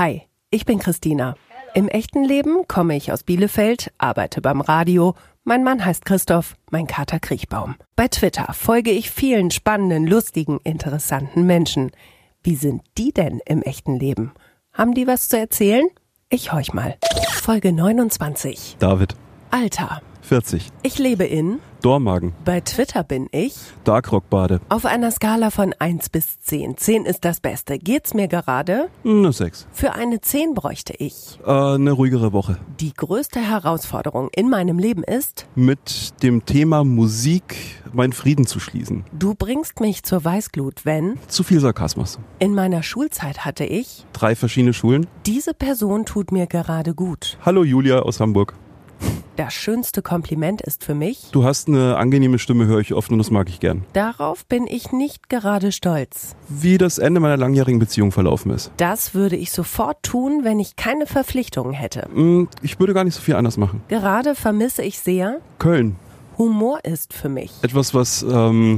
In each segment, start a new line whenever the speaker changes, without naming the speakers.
Hi, ich bin Christina. Im echten Leben komme ich aus Bielefeld, arbeite beim Radio. Mein Mann heißt Christoph, mein Kater Kriechbaum. Bei Twitter folge ich vielen spannenden, lustigen, interessanten Menschen. Wie sind die denn im echten Leben? Haben die was zu erzählen? Ich horch mal. Folge 29.
David,
Alter.
40.
Ich lebe in.
Dormagen,
Bei Twitter bin ich.
Darkrock-Bade,
Auf einer Skala von 1 bis 10. 10 ist das Beste. Geht's mir gerade?
eine 6.
Für eine 10 bräuchte ich.
Äh, eine ruhigere Woche.
Die größte Herausforderung in meinem Leben ist,
Mit dem Thema Musik meinen Frieden zu schließen.
du bringst mich zur Weißglut, wenn
Zu viel Sarkasmus.
in meiner Schulzeit hatte ich,
Drei verschiedene Schulen.
diese Person tut mir gerade gut.
Hallo Julia aus Hamburg.
Das schönste Kompliment ist für mich,
Du hast eine angenehme Stimme, höre ich oft und das mag ich gern.
darauf bin ich nicht gerade stolz.
Wie das Ende meiner langjährigen Beziehung verlaufen ist.
Das würde ich sofort tun, wenn ich keine Verpflichtungen hätte.
Hm, Ich würde gar nicht so viel anders machen.
Gerade vermisse ich sehr,
Köln.
Humor ist für mich.
Etwas, was ähm,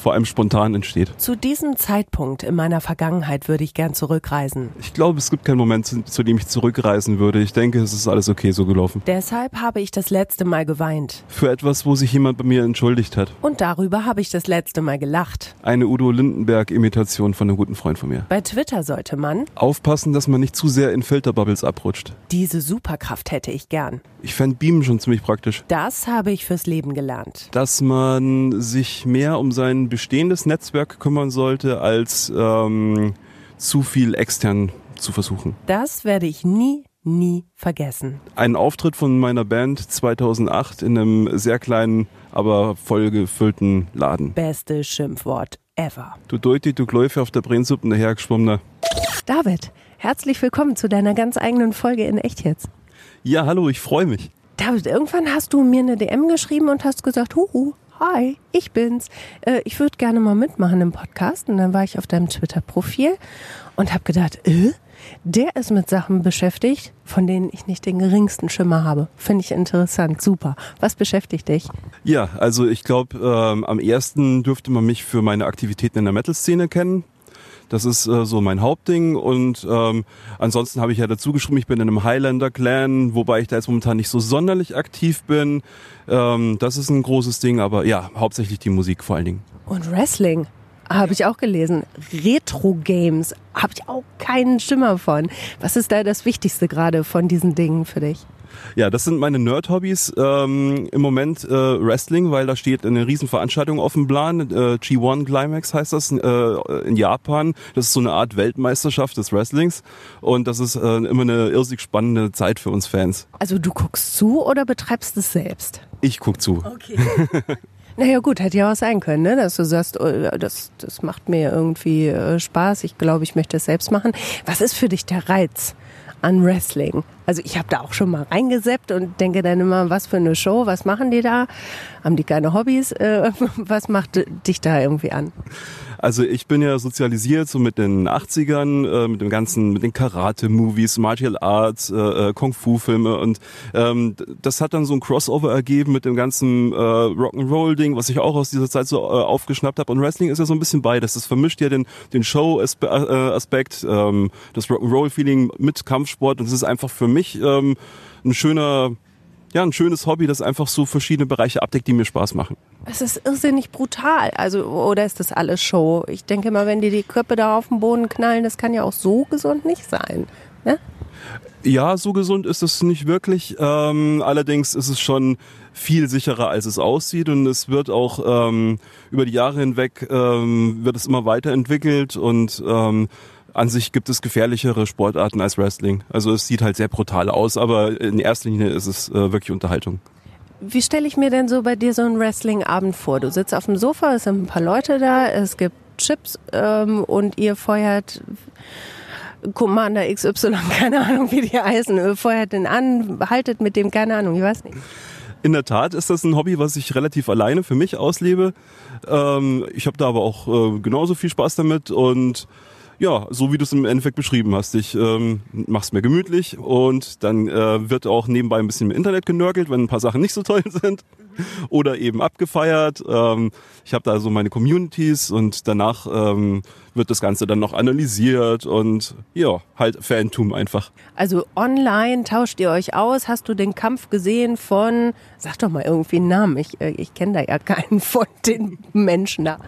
vor allem spontan entsteht.
Zu diesem Zeitpunkt in meiner Vergangenheit würde ich gern zurückreisen.
Ich glaube, es gibt keinen Moment, zu, zu dem ich zurückreisen würde. Ich denke, es ist alles okay so gelaufen.
Deshalb habe ich das letzte Mal geweint.
Für etwas, wo sich jemand bei mir entschuldigt hat.
Und darüber habe ich das letzte Mal gelacht.
Eine Udo Lindenberg-Imitation von einem guten Freund von mir.
Bei Twitter sollte man,
Aufpassen, dass man nicht zu sehr in Filterbubbles abrutscht.
diese Superkraft hätte ich gern.
Ich fände Beamen schon ziemlich praktisch.
Das habe ich fürs Leben gelernt.
Dass man sich mehr um sein bestehendes Netzwerk kümmern sollte, als ähm, zu viel extern zu versuchen.
Das werde ich nie, nie vergessen.
Ein Auftritt von meiner Band 2008 in einem sehr kleinen, aber vollgefüllten Laden.
Beste Schimpfwort ever.
Du Deuti, du Gläufe auf der Brennsuppe dahergeschwommener.
David, herzlich willkommen zu deiner ganz eigenen Folge in Echt jetzt.
Ja, hallo, ich freue mich.
David, irgendwann hast du mir eine DM geschrieben und hast gesagt, huhu, hi, ich bin's. Äh, ich würde gerne mal mitmachen im Podcast. Und dann war ich auf deinem Twitter-Profil und habe gedacht, äh, der ist mit Sachen beschäftigt, von denen ich nicht den geringsten Schimmer habe. Finde ich interessant, super. Was beschäftigt dich?
Ja, also ich glaube, ähm, am ersten dürfte man mich für meine Aktivitäten in der Metal-Szene kennen. Das ist äh, so mein Hauptding und ähm, ansonsten habe ich ja dazu geschrieben, ich bin in einem Highlander-Clan, wobei ich da jetzt momentan nicht so sonderlich aktiv bin. Ähm, das ist ein großes Ding, aber ja, hauptsächlich die Musik vor allen Dingen.
Und Wrestling. Habe ich auch gelesen. Retro-Games. Habe ich auch keinen Schimmer von. Was ist da das Wichtigste gerade von diesen Dingen für dich?
Ja, das sind meine Nerd-Hobbys. Ähm, Im Moment äh, Wrestling, weil da steht eine Riesenveranstaltung auf dem Plan. Äh, G1 Climax heißt das äh, in Japan. Das ist so eine Art Weltmeisterschaft des Wrestlings. Und das ist äh, immer eine irrsig spannende Zeit für uns Fans.
Also du guckst zu oder betreibst es selbst?
Ich guck zu.
Okay. naja gut, hätte ja auch sein können, ne? dass du sagst, oh, das, das macht mir irgendwie äh, Spaß. Ich glaube, ich möchte es selbst machen. Was ist für dich der Reiz an Wrestling? Also ich habe da auch schon mal reingeseppt und denke dann immer, was für eine Show, was machen die da? Haben die keine Hobbys? Äh, was macht dich da irgendwie an?
Also ich bin ja sozialisiert so mit den 80ern, äh, mit dem ganzen, mit den Karate-Movies, Martial Arts, äh, äh, Kung-Fu-Filme und ähm, das hat dann so ein Crossover ergeben mit dem ganzen äh, Rock'n'Roll-Ding, was ich auch aus dieser Zeit so äh, aufgeschnappt habe. Und Wrestling ist ja so ein bisschen beides. Das vermischt ja den, den Show-Aspekt, ähm, das Rock'n'Roll-Feeling mit Kampfsport und es ist einfach für mich ähm, ein schöner, ja, ein schönes Hobby, das einfach so verschiedene Bereiche abdeckt, die mir Spaß machen.
Es ist irrsinnig brutal. Also, oder ist das alles Show? Ich denke mal, wenn die die Köpfe da auf den Boden knallen, das kann ja auch so gesund nicht sein. Ne?
Ja, so gesund ist es nicht wirklich. Ähm, allerdings ist es schon viel sicherer, als es aussieht und es wird auch ähm, über die Jahre hinweg ähm, wird es immer weiterentwickelt und ähm, an sich gibt es gefährlichere Sportarten als Wrestling. Also es sieht halt sehr brutal aus, aber in erster Linie ist es äh, wirklich Unterhaltung.
Wie stelle ich mir denn so bei dir so einen Wrestling-Abend vor? Du sitzt auf dem Sofa, es sind ein paar Leute da, es gibt Chips ähm, und ihr feuert Commander XY, keine Ahnung, wie die heißen, äh, feuert den an, haltet mit dem, keine Ahnung, ich weiß nicht.
In der Tat ist das ein Hobby, was ich relativ alleine für mich auslebe. Ähm, ich habe da aber auch äh, genauso viel Spaß damit und ja, so wie du es im Endeffekt beschrieben hast. Ich ähm, mach's mir gemütlich und dann äh, wird auch nebenbei ein bisschen im Internet genörgelt, wenn ein paar Sachen nicht so toll sind oder eben abgefeiert. Ähm, ich habe da so meine Communities und danach ähm, wird das Ganze dann noch analysiert und ja, halt Fantum einfach.
Also online tauscht ihr euch aus. Hast du den Kampf gesehen von, sag doch mal irgendwie einen Namen, ich, äh, ich kenne da ja keinen von den Menschen da.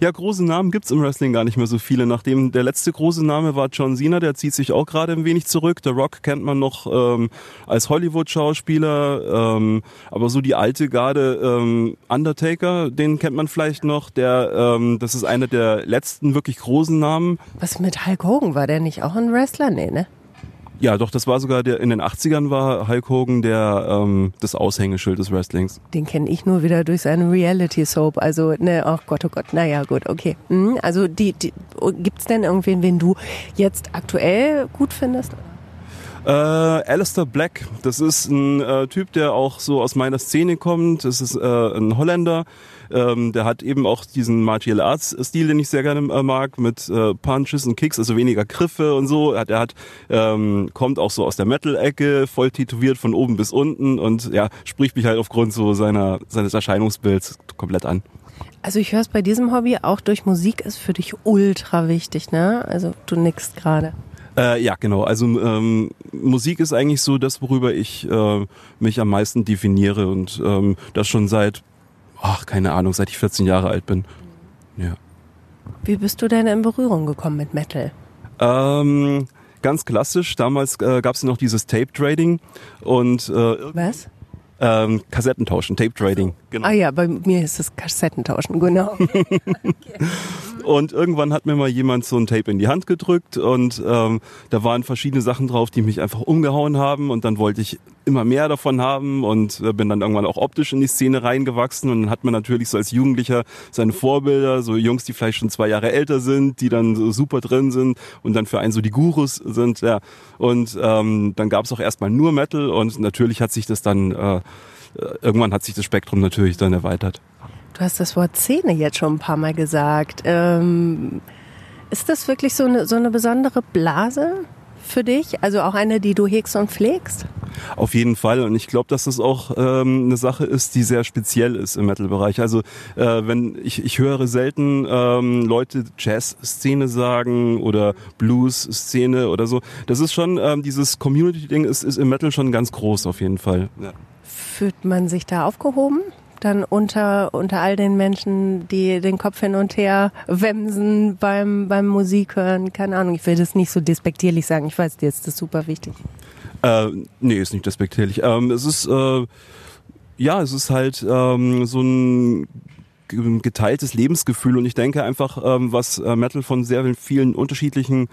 Ja, große Namen gibt's im Wrestling gar nicht mehr so viele. Nachdem der letzte große Name war John Cena, der zieht sich auch gerade ein wenig zurück. The Rock kennt man noch ähm, als Hollywood-Schauspieler, ähm, aber so die alte Garde ähm, Undertaker, den kennt man vielleicht noch. Der, ähm, das ist einer der letzten wirklich großen Namen.
Was mit Hulk Hogan? War der nicht auch ein Wrestler? Nee, ne?
Ja, doch, das war sogar der in den 80ern war Hulk Hogan der ähm, das Aushängeschild des Wrestlings.
Den kenne ich nur wieder durch seinen Reality Soap. Also, ne, ach Gott, oh Gott, naja, gut, okay. Mhm, also die, die gibt's denn irgendwen, den du jetzt aktuell gut findest?
Äh, Alistair Black, das ist ein äh, Typ, der auch so aus meiner Szene kommt. Das ist äh, ein Holländer. Ähm, der hat eben auch diesen Martial Arts Stil, den ich sehr gerne äh, mag, mit äh, Punches und Kicks, also weniger Griffe und so. Er hat, ähm, kommt auch so aus der Metal-Ecke, voll tätowiert von oben bis unten und ja, spricht mich halt aufgrund so seiner seines Erscheinungsbilds komplett an.
Also ich höre es bei diesem Hobby auch durch Musik ist für dich ultra wichtig, ne? Also du nickst gerade.
Äh, ja, genau. Also ähm, Musik ist eigentlich so das, worüber ich äh, mich am meisten definiere und ähm, das schon seit, ach, keine Ahnung, seit ich 14 Jahre alt bin. Ja.
Wie bist du denn in Berührung gekommen mit Metal?
Ähm, ganz klassisch. Damals äh, gab es noch dieses Tape Trading und äh,
was?
Ähm, Kassettentauschen, Tape Trading.
Genau. Ah ja, bei mir ist es Kassettentauschen, genau. okay.
Und irgendwann hat mir mal jemand so ein Tape in die Hand gedrückt und ähm, da waren verschiedene Sachen drauf, die mich einfach umgehauen haben und dann wollte ich immer mehr davon haben und äh, bin dann irgendwann auch optisch in die Szene reingewachsen und dann hat man natürlich so als Jugendlicher seine Vorbilder, so Jungs, die vielleicht schon zwei Jahre älter sind, die dann so super drin sind und dann für einen so die Gurus sind, ja. Und ähm, dann gab es auch erstmal nur Metal und natürlich hat sich das dann äh, irgendwann hat sich das Spektrum natürlich dann erweitert.
Du hast das Wort Szene jetzt schon ein paar Mal gesagt. Ähm, ist das wirklich so eine, so eine besondere Blase für dich? Also auch eine, die du hegst und pflegst?
Auf jeden Fall. Und ich glaube, dass das auch ähm, eine Sache ist, die sehr speziell ist im Metal-Bereich. Also äh, wenn ich, ich höre selten ähm, Leute Jazz-Szene sagen oder Blues-Szene oder so. Das ist schon, ähm, dieses Community-Ding ist, ist im Metal schon ganz groß auf jeden Fall. Ja.
Fühlt man sich da aufgehoben? Dann unter, unter all den Menschen, die den Kopf hin und her wemsen beim, beim Musik hören. Keine Ahnung, ich will das nicht so despektierlich sagen. Ich weiß, dir ist das super wichtig.
Äh, nee, ist nicht despektierlich. Ähm, es ist, äh, ja, es ist halt ähm, so ein geteiltes Lebensgefühl und ich denke einfach, ähm, was äh, Metal von sehr vielen unterschiedlichen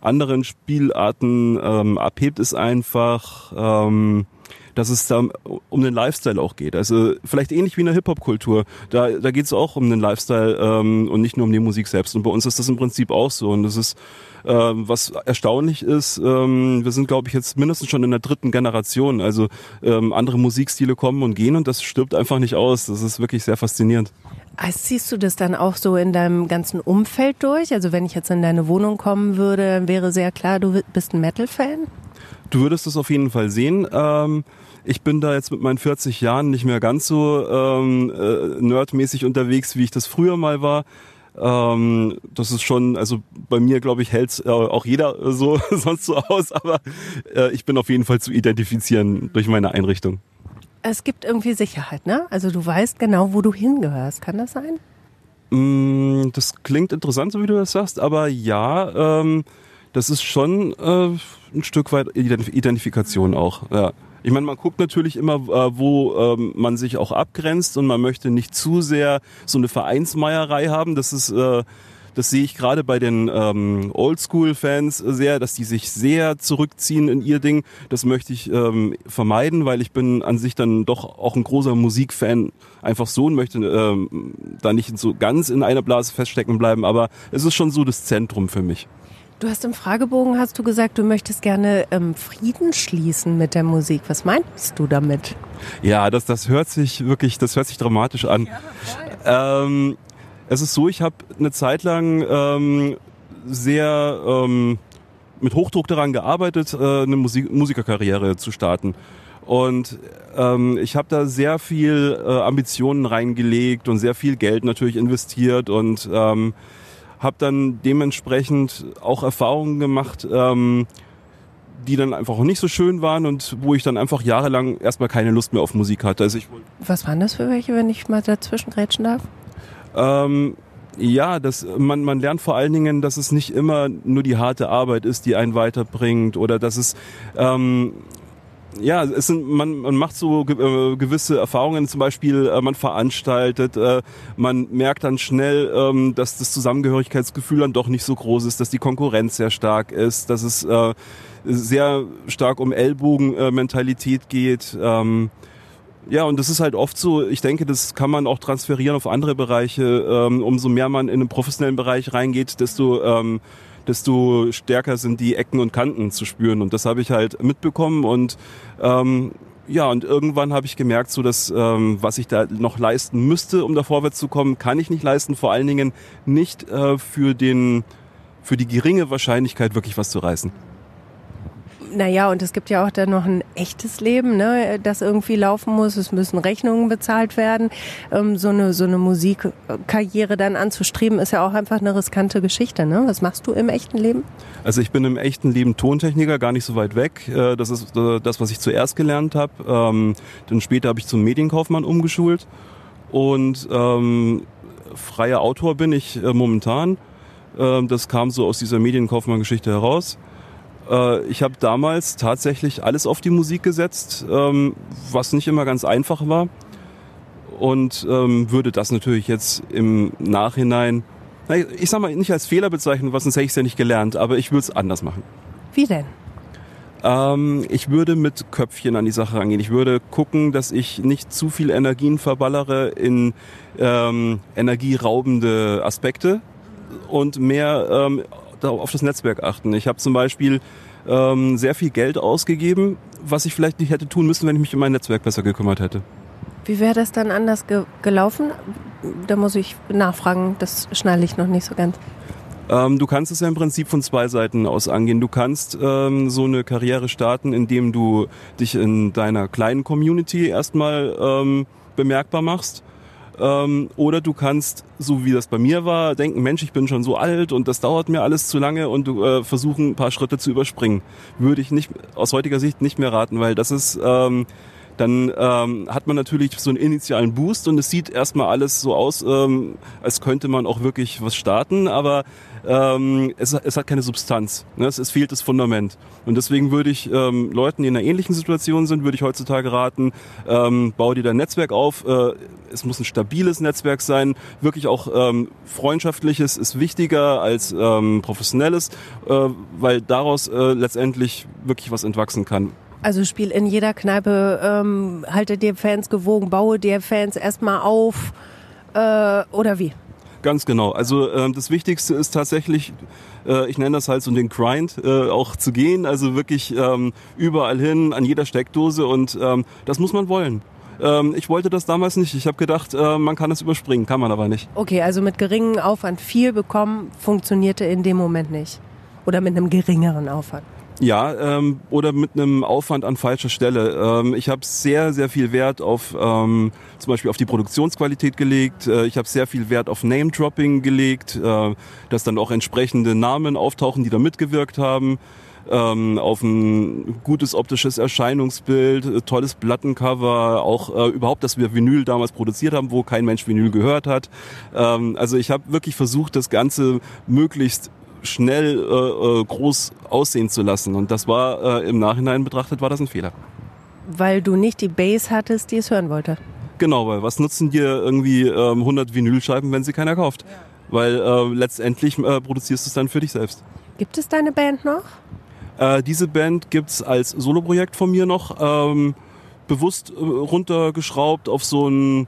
anderen Spielarten ähm, abhebt, ist einfach, ähm, dass es da um den Lifestyle auch geht. Also vielleicht ähnlich wie in der Hip-Hop-Kultur. Da, da geht es auch um den Lifestyle ähm, und nicht nur um die Musik selbst. Und bei uns ist das im Prinzip auch so. Und das ist, ähm, was erstaunlich ist, ähm, wir sind, glaube ich, jetzt mindestens schon in der dritten Generation. Also ähm, andere Musikstile kommen und gehen und das stirbt einfach nicht aus. Das ist wirklich sehr faszinierend.
Also siehst du das dann auch so in deinem ganzen Umfeld durch? Also wenn ich jetzt in deine Wohnung kommen würde, wäre sehr klar, du bist ein Metal-Fan?
Du würdest es auf jeden Fall sehen. Ähm, ich bin da jetzt mit meinen 40 Jahren nicht mehr ganz so ähm, äh, nerdmäßig unterwegs, wie ich das früher mal war. Ähm, das ist schon, also bei mir glaube ich hält äh, auch jeder so sonst so aus, aber äh, ich bin auf jeden Fall zu identifizieren durch meine Einrichtung.
Es gibt irgendwie Sicherheit, ne? Also du weißt genau, wo du hingehörst. Kann das sein?
Mm, das klingt interessant, so wie du das sagst, aber ja, ähm, das ist schon äh, ein Stück weit Identifikation auch. Ja. Ich meine, man guckt natürlich immer, äh, wo ähm, man sich auch abgrenzt und man möchte nicht zu sehr so eine Vereinsmeierei haben. Das ist äh, das sehe ich gerade bei den ähm, Oldschool-Fans sehr, dass die sich sehr zurückziehen in ihr Ding. Das möchte ich ähm, vermeiden, weil ich bin an sich dann doch auch ein großer Musikfan einfach so und möchte ähm, da nicht so ganz in einer Blase feststecken bleiben. Aber es ist schon so das Zentrum für mich.
Du hast im Fragebogen hast du gesagt, du möchtest gerne ähm, Frieden schließen mit der Musik. Was meinst du damit?
Ja, das, das hört sich wirklich, das hört sich dramatisch an. Ja, ähm, es ist so, ich habe eine Zeit lang ähm, sehr ähm, mit Hochdruck daran gearbeitet, äh, eine Musik Musikerkarriere zu starten. Und ähm, ich habe da sehr viel äh, Ambitionen reingelegt und sehr viel Geld natürlich investiert und ähm, habe dann dementsprechend auch Erfahrungen gemacht, ähm, die dann einfach auch nicht so schön waren und wo ich dann einfach jahrelang erstmal keine Lust mehr auf Musik hatte. Also ich,
Was waren das für welche, wenn ich mal dazwischen grätschen darf?
ähm, ja, das, man, man lernt vor allen Dingen, dass es nicht immer nur die harte Arbeit ist, die einen weiterbringt oder dass es ähm, ja, es sind, man, man macht so ge äh, gewisse Erfahrungen, zum Beispiel äh, man veranstaltet, äh, man merkt dann schnell, ähm, dass das Zusammengehörigkeitsgefühl dann doch nicht so groß ist, dass die Konkurrenz sehr stark ist, dass es äh, sehr stark um Ellbogenmentalität geht. Ähm, ja, und das ist halt oft so, ich denke, das kann man auch transferieren auf andere Bereiche. Ähm, umso mehr man in den professionellen Bereich reingeht, desto ähm, desto stärker sind die Ecken und Kanten zu spüren. Und das habe ich halt mitbekommen und ähm, ja, und irgendwann habe ich gemerkt, so dass ähm, was ich da noch leisten müsste, um da vorwärts zu kommen, kann ich nicht leisten. Vor allen Dingen nicht äh, für den für die geringe Wahrscheinlichkeit wirklich was zu reißen.
Naja, und es gibt ja auch dann noch ein echtes Leben, ne, das irgendwie laufen muss. Es müssen Rechnungen bezahlt werden. Ähm, so eine, so eine Musikkarriere dann anzustreben, ist ja auch einfach eine riskante Geschichte. Ne? Was machst du im echten Leben?
Also ich bin im echten Leben Tontechniker, gar nicht so weit weg. Äh, das ist äh, das, was ich zuerst gelernt habe. Ähm, dann später habe ich zum Medienkaufmann umgeschult. Und ähm, freier Autor bin ich äh, momentan. Ähm, das kam so aus dieser Medienkaufmann-Geschichte heraus. Äh, ich habe damals tatsächlich alles auf die Musik gesetzt, ähm, was nicht immer ganz einfach war. Und ähm, würde das natürlich jetzt im Nachhinein, ich sag mal, nicht als Fehler bezeichnen, was sonst hätte ich es ja nicht gelernt, aber ich würde es anders machen.
Wie denn?
Ähm, ich würde mit Köpfchen an die Sache rangehen. Ich würde gucken, dass ich nicht zu viel Energien verballere in ähm, energieraubende Aspekte und mehr ähm, auf das Netzwerk achten. Ich habe zum Beispiel ähm, sehr viel Geld ausgegeben, was ich vielleicht nicht hätte tun müssen, wenn ich mich um mein Netzwerk besser gekümmert hätte.
Wie wäre das dann anders ge gelaufen? Da muss ich nachfragen, das schnalle ich noch nicht so ganz.
Ähm, du kannst es ja im Prinzip von zwei Seiten aus angehen. Du kannst ähm, so eine Karriere starten, indem du dich in deiner kleinen Community erstmal ähm, bemerkbar machst ähm, oder du kannst, so wie das bei mir war, denken, Mensch, ich bin schon so alt und das dauert mir alles zu lange und äh, versuchen, ein paar Schritte zu überspringen. Würde ich nicht aus heutiger Sicht nicht mehr raten, weil das ist ähm, dann ähm, hat man natürlich so einen initialen Boost und es sieht erstmal alles so aus, ähm, als könnte man auch wirklich was starten, aber ähm, es, es hat keine Substanz. Ne? Es, es fehlt das Fundament. Und deswegen würde ich ähm, Leuten, die in einer ähnlichen Situation sind, würde ich heutzutage raten, ähm, bau dir dein Netzwerk auf. Äh, es muss ein stabiles Netzwerk sein. Wirklich auch ähm, freundschaftliches ist wichtiger als ähm, professionelles, äh, weil daraus äh, letztendlich wirklich was entwachsen kann.
Also spiel in jeder Kneipe, ähm, halte dir Fans gewogen, baue dir Fans erstmal auf äh, oder wie?
Ganz genau. Also äh, das Wichtigste ist tatsächlich, äh, ich nenne das halt so den Grind, äh, auch zu gehen. Also wirklich ähm, überall hin, an jeder Steckdose und ähm, das muss man wollen. Ähm, ich wollte das damals nicht. Ich habe gedacht, äh, man kann das überspringen, kann man aber nicht.
Okay, also mit geringem Aufwand viel bekommen funktionierte in dem Moment nicht. Oder mit einem geringeren Aufwand.
Ja, ähm, oder mit einem Aufwand an falscher Stelle. Ähm, ich habe sehr, sehr viel Wert auf ähm, zum Beispiel auf die Produktionsqualität gelegt. Äh, ich habe sehr viel Wert auf Name-Dropping gelegt, äh, dass dann auch entsprechende Namen auftauchen, die da mitgewirkt haben. Ähm, auf ein gutes optisches Erscheinungsbild, äh, tolles Plattencover, auch äh, überhaupt, dass wir Vinyl damals produziert haben, wo kein Mensch Vinyl gehört hat. Ähm, also ich habe wirklich versucht, das Ganze möglichst schnell äh, äh, groß aussehen zu lassen. Und das war äh, im Nachhinein betrachtet, war das ein Fehler.
Weil du nicht die Bass hattest, die es hören wollte.
Genau, weil was nutzen dir irgendwie ähm, 100 Vinylscheiben, wenn sie keiner kauft? Weil äh, letztendlich äh, produzierst du es dann für dich selbst.
Gibt es deine Band noch?
Äh, diese Band gibt's als Soloprojekt von mir noch. Ähm, bewusst äh, runtergeschraubt auf so ein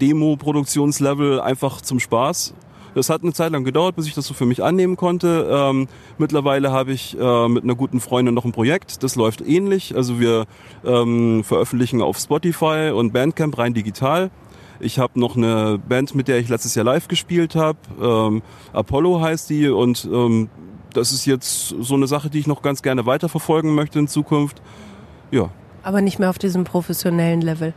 Demo-Produktionslevel einfach zum Spaß. Das hat eine Zeit lang gedauert, bis ich das so für mich annehmen konnte. Ähm, mittlerweile habe ich äh, mit einer guten Freundin noch ein Projekt, das läuft ähnlich. Also wir ähm, veröffentlichen auf Spotify und Bandcamp rein digital. Ich habe noch eine Band, mit der ich letztes Jahr live gespielt habe. Ähm, Apollo heißt die und ähm, das ist jetzt so eine Sache, die ich noch ganz gerne weiterverfolgen möchte in Zukunft. Ja.
Aber nicht mehr auf diesem professionellen Level.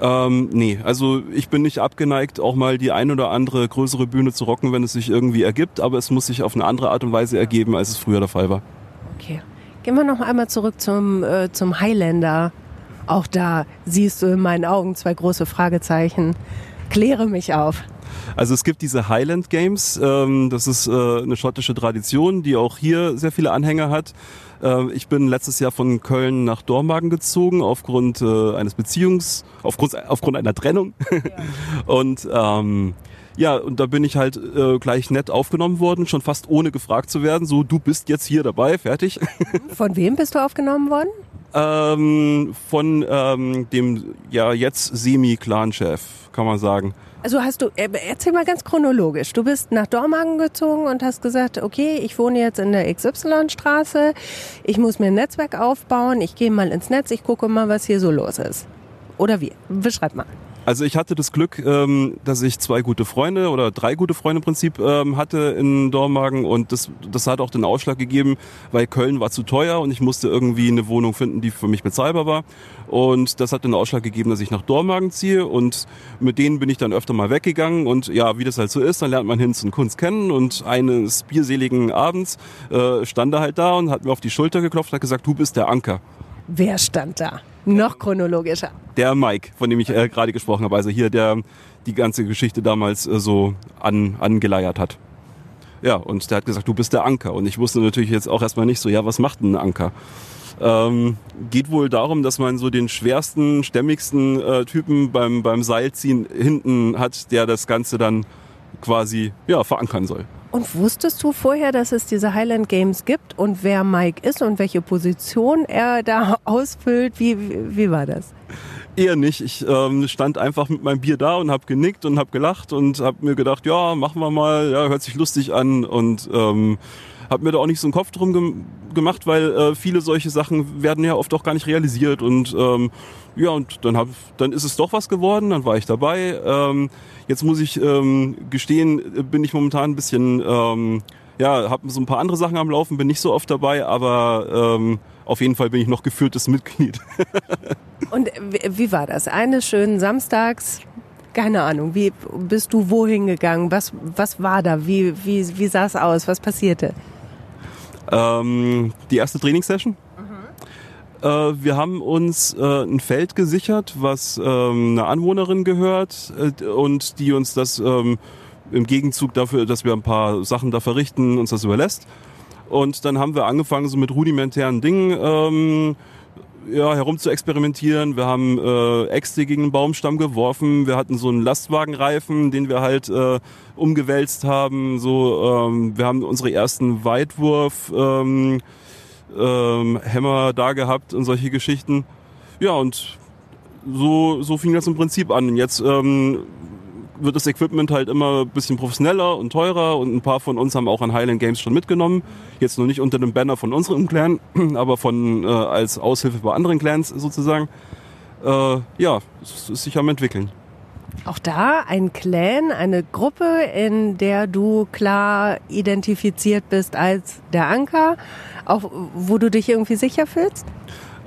Ähm, nee, also ich bin nicht abgeneigt, auch mal die ein oder andere größere Bühne zu rocken, wenn es sich irgendwie ergibt, aber es muss sich auf eine andere Art und Weise ergeben, als es früher der Fall war.
Okay. Gehen wir noch einmal zurück zum, äh, zum Highlander. Auch da siehst du in meinen Augen zwei große Fragezeichen. Kläre mich auf.
Also es gibt diese Highland Games, ähm, das ist äh, eine schottische Tradition, die auch hier sehr viele Anhänger hat. Äh, ich bin letztes Jahr von Köln nach Dormagen gezogen aufgrund äh, eines Beziehungs, aufgrund, aufgrund einer Trennung. Ja. Und ähm, ja, und da bin ich halt äh, gleich nett aufgenommen worden, schon fast ohne gefragt zu werden. So, du bist jetzt hier dabei, fertig.
Von wem bist du aufgenommen worden?
Ähm, von ähm, dem ja jetzt Semi-Clan-Chef, kann man sagen.
Also hast du, äh, erzähl mal ganz chronologisch. Du bist nach Dormagen gezogen und hast gesagt, okay, ich wohne jetzt in der XY-Straße, ich muss mir ein Netzwerk aufbauen, ich gehe mal ins Netz, ich gucke mal, was hier so los ist. Oder wie? Beschreib mal.
Also ich hatte das Glück, ähm, dass ich zwei gute Freunde oder drei gute Freunde im Prinzip ähm, hatte in Dormagen und das, das hat auch den Ausschlag gegeben, weil Köln war zu teuer und ich musste irgendwie eine Wohnung finden, die für mich bezahlbar war. Und das hat den Ausschlag gegeben, dass ich nach Dormagen ziehe und mit denen bin ich dann öfter mal weggegangen und ja, wie das halt so ist, dann lernt man Hinz und Kunst kennen und eines bierseligen Abends äh, stand er halt da und hat mir auf die Schulter geklopft hat gesagt, du bist der Anker.
Wer stand da? Noch chronologischer.
Der Mike, von dem ich äh, gerade gesprochen habe. Also hier, der die ganze Geschichte damals äh, so an, angeleiert hat. Ja, und der hat gesagt, du bist der Anker. Und ich wusste natürlich jetzt auch erstmal nicht so, ja, was macht denn ein Anker? Ähm, geht wohl darum, dass man so den schwersten, stämmigsten äh, Typen beim, beim Seilziehen hinten hat, der das Ganze dann quasi ja, verankern soll.
Und wusstest du vorher, dass es diese Highland Games gibt und wer Mike ist und welche Position er da ausfüllt? Wie, wie, wie war das?
Eher nicht. Ich ähm, stand einfach mit meinem Bier da und habe genickt und habe gelacht und habe mir gedacht, ja, machen wir mal, ja, hört sich lustig an und ähm, habe mir da auch nicht so einen Kopf drum ge gemacht, weil äh, viele solche Sachen werden ja oft auch gar nicht realisiert und ähm, ja, und dann, hab, dann ist es doch was geworden, dann war ich dabei. Ähm, jetzt muss ich ähm, gestehen, bin ich momentan ein bisschen, ähm, ja, habe so ein paar andere Sachen am Laufen, bin nicht so oft dabei, aber ähm, auf jeden Fall bin ich noch geführtes Mitglied.
und wie war das? Eines schönen Samstags, keine Ahnung, wie bist du wohin gegangen? Was, was war da? Wie, wie, wie sah es aus? Was passierte?
Ähm, die erste Trainingssession. Mhm. Äh, wir haben uns äh, ein Feld gesichert, was ähm, eine Anwohnerin gehört äh, und die uns das ähm, im Gegenzug dafür, dass wir ein paar Sachen da verrichten, uns das überlässt. Und dann haben wir angefangen so mit rudimentären Dingen ähm, ja, herum zu experimentieren. Wir haben äh, Äxte gegen einen Baumstamm geworfen. Wir hatten so einen Lastwagenreifen, den wir halt äh, umgewälzt haben. So, ähm, wir haben unsere ersten Weitwurf ähm, ähm, Hämmer da gehabt und solche Geschichten. Ja, und so, so fing das im Prinzip an. Jetzt ähm, wird das Equipment halt immer ein bisschen professioneller und teurer und ein paar von uns haben auch an Highland Games schon mitgenommen. Jetzt noch nicht unter dem Banner von unserem Clan, aber von äh, als Aushilfe bei anderen Clans sozusagen. Äh, ja, es ist sich am entwickeln.
Auch da ein Clan, eine Gruppe, in der du klar identifiziert bist als der Anker, auch wo du dich irgendwie sicher fühlst?